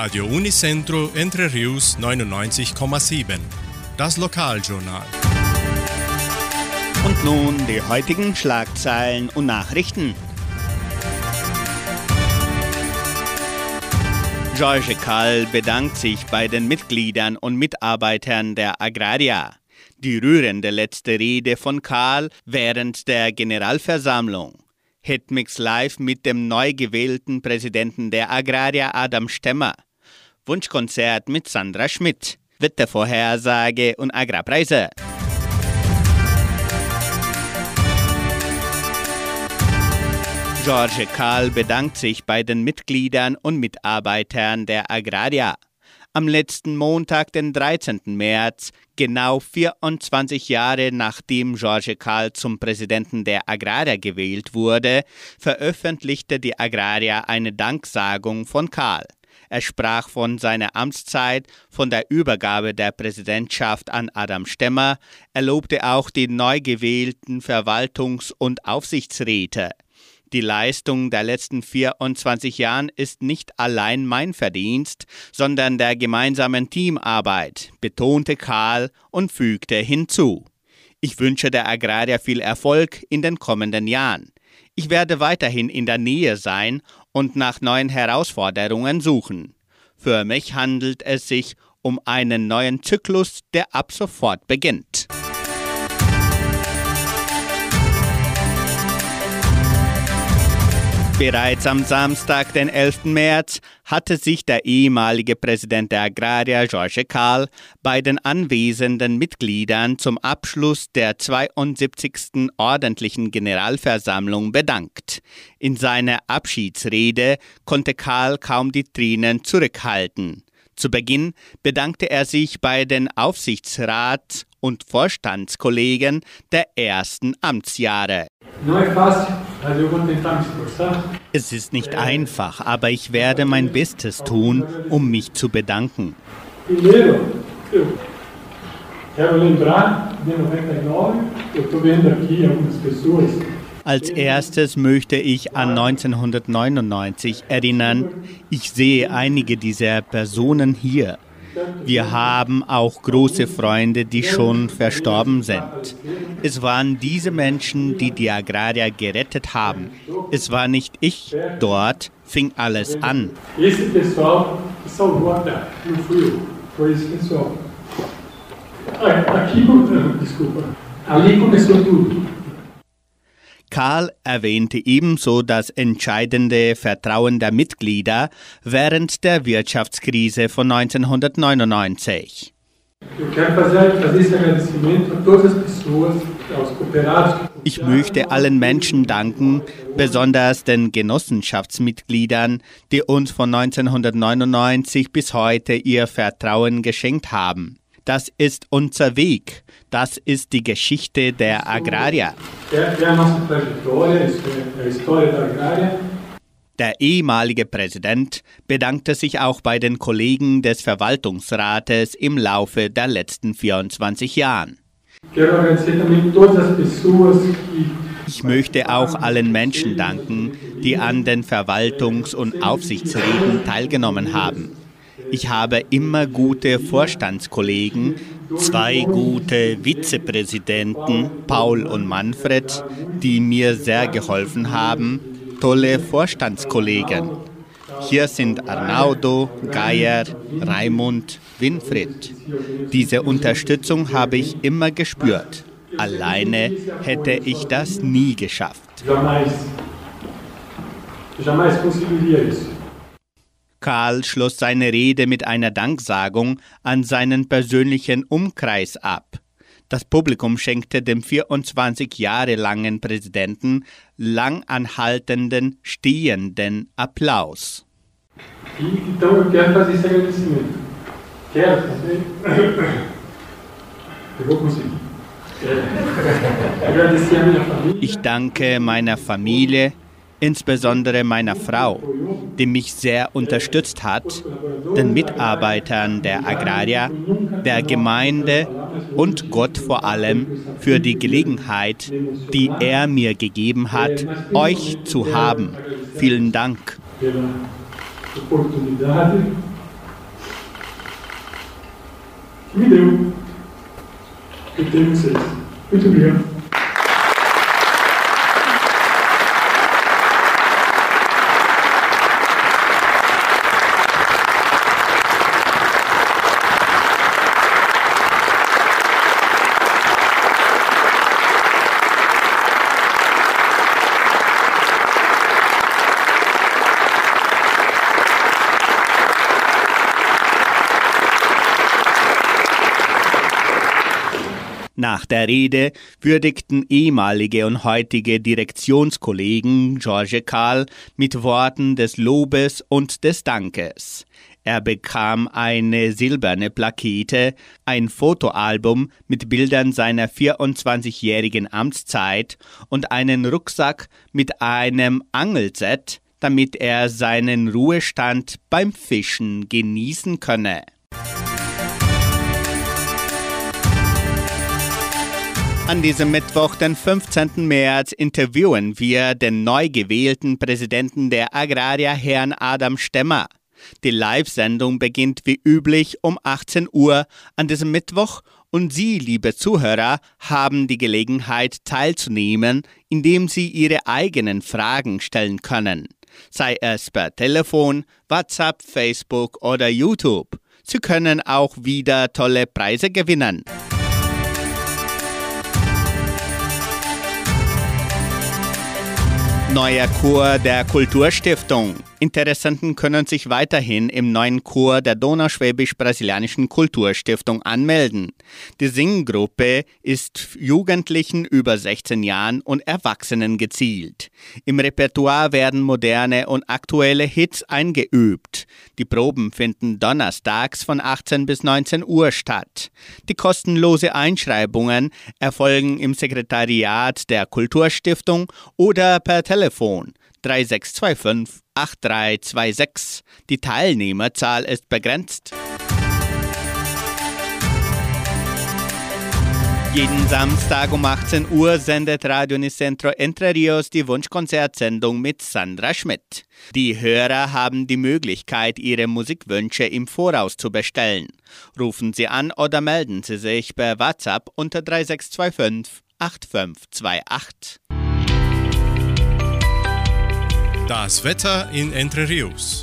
Radio Unicentro Entre Rius 99,7. Das Lokaljournal. Und nun die heutigen Schlagzeilen und Nachrichten. George Kall bedankt sich bei den Mitgliedern und Mitarbeitern der Agraria. Die rührende letzte Rede von Karl während der Generalversammlung. Hitmix live mit dem neu gewählten Präsidenten der Agraria Adam Stemmer. Wunschkonzert mit Sandra Schmidt. Wettervorhersage und Agrarpreise. George Karl bedankt sich bei den Mitgliedern und Mitarbeitern der Agraria. Am letzten Montag, den 13. März, genau 24 Jahre nachdem George Karl zum Präsidenten der Agraria gewählt wurde, veröffentlichte die Agraria eine Danksagung von Karl. Er sprach von seiner Amtszeit, von der Übergabe der Präsidentschaft an Adam Stemmer, er lobte auch die neu gewählten Verwaltungs- und Aufsichtsräte. Die Leistung der letzten 24 Jahren ist nicht allein mein Verdienst, sondern der gemeinsamen Teamarbeit, betonte Karl und fügte hinzu. Ich wünsche der Agraria viel Erfolg in den kommenden Jahren. Ich werde weiterhin in der Nähe sein und nach neuen Herausforderungen suchen. Für mich handelt es sich um einen neuen Zyklus, der ab sofort beginnt. Bereits am Samstag, den 11. März, hatte sich der ehemalige Präsident der Agraria, George Karl, bei den anwesenden Mitgliedern zum Abschluss der 72. ordentlichen Generalversammlung bedankt. In seiner Abschiedsrede konnte Karl kaum die Tränen zurückhalten. Zu Beginn bedankte er sich bei den Aufsichtsrats- und Vorstandskollegen der ersten Amtsjahre. Es ist nicht einfach, aber ich werde mein Bestes tun, um mich zu bedanken. Als erstes möchte ich an 1999 erinnern. Ich sehe einige dieser Personen hier. Wir haben auch große Freunde, die schon verstorben sind. Es waren diese Menschen, die die Agrarier gerettet haben. Es war nicht ich. Dort fing alles an. Ali começou tudo. Karl erwähnte ebenso das entscheidende Vertrauen der Mitglieder während der Wirtschaftskrise von 1999. Ich möchte allen Menschen danken, besonders den Genossenschaftsmitgliedern, die uns von 1999 bis heute ihr Vertrauen geschenkt haben. Das ist unser Weg. Das ist die Geschichte der Agrarier. Der ehemalige Präsident bedankte sich auch bei den Kollegen des Verwaltungsrates im Laufe der letzten 24 Jahren. Ich möchte auch allen Menschen danken, die an den Verwaltungs- und Aufsichtsräten teilgenommen haben. Ich habe immer gute Vorstandskollegen, zwei gute Vizepräsidenten, Paul und Manfred, die mir sehr geholfen haben, tolle Vorstandskollegen. Hier sind Arnaudo, Geier, Raimund, Winfried. Diese Unterstützung habe ich immer gespürt. Alleine hätte ich das nie geschafft. Jamais. Jamais conseguiria isso. Karl schloss seine Rede mit einer Danksagung an seinen persönlichen Umkreis ab. Das Publikum schenkte dem 24 Jahre langen Präsidenten langanhaltenden, stehenden Applaus. Ich danke meiner Familie, insbesondere meiner Frau, die mich sehr unterstützt hat, den Mitarbeitern der Agraria, der Gemeinde und Gott vor allem für die Gelegenheit, die er mir gegeben hat, euch zu haben. Vielen Dank. Que me deu. Eu tenho vocês. Muito obrigado. Nach der Rede würdigten ehemalige und heutige Direktionskollegen George Karl mit Worten des Lobes und des Dankes. Er bekam eine silberne Plakette, ein Fotoalbum mit Bildern seiner 24-jährigen Amtszeit und einen Rucksack mit einem Angelset, damit er seinen Ruhestand beim Fischen genießen könne. An diesem Mittwoch, den 15. März, interviewen wir den neu gewählten Präsidenten der Agraria, Herrn Adam Stemmer. Die Live-Sendung beginnt wie üblich um 18 Uhr an diesem Mittwoch und Sie, liebe Zuhörer, haben die Gelegenheit teilzunehmen, indem Sie Ihre eigenen Fragen stellen können, sei es per Telefon, WhatsApp, Facebook oder YouTube. Sie können auch wieder tolle Preise gewinnen. Neuer Chor der Kulturstiftung. Interessenten können sich weiterhin im neuen Chor der Donauschwäbisch-Brasilianischen Kulturstiftung anmelden. Die Singgruppe ist Jugendlichen über 16 Jahren und Erwachsenen gezielt. Im Repertoire werden moderne und aktuelle Hits eingeübt. Die Proben finden donnerstags von 18 bis 19 Uhr statt. Die kostenlose Einschreibungen erfolgen im Sekretariat der Kulturstiftung oder per Telefon 3625 8326. Die Teilnehmerzahl ist begrenzt. Jeden Samstag um 18 Uhr sendet Radio Nicentro Entre Rios die Wunschkonzertsendung mit Sandra Schmidt. Die Hörer haben die Möglichkeit, ihre Musikwünsche im Voraus zu bestellen. Rufen Sie an oder melden Sie sich per WhatsApp unter 3625 8528. Das Wetter in Entre Rios.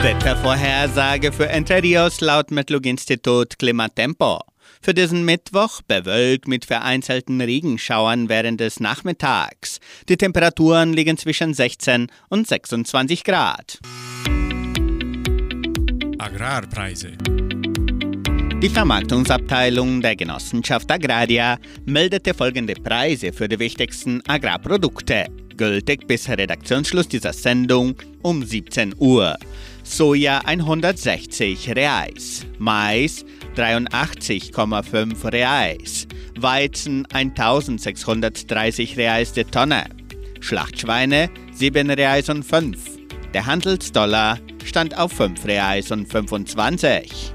Wettervorhersage für Entre Rios laut Metlog-Institut Klimatempo. Für diesen Mittwoch bewölkt mit vereinzelten Regenschauern während des Nachmittags. Die Temperaturen liegen zwischen 16 und 26 Grad. Agrarpreise. Die Vermarktungsabteilung der Genossenschaft Agraria meldete folgende Preise für die wichtigsten Agrarprodukte gültig bis Redaktionsschluss dieser Sendung um 17 Uhr. Soja 160 Reais, Mais 83,5 Reais, Weizen 1630 Reais die Tonne, Schlachtschweine 7 Reais und 5. Der Handelsdollar stand auf 5 Reais und 25.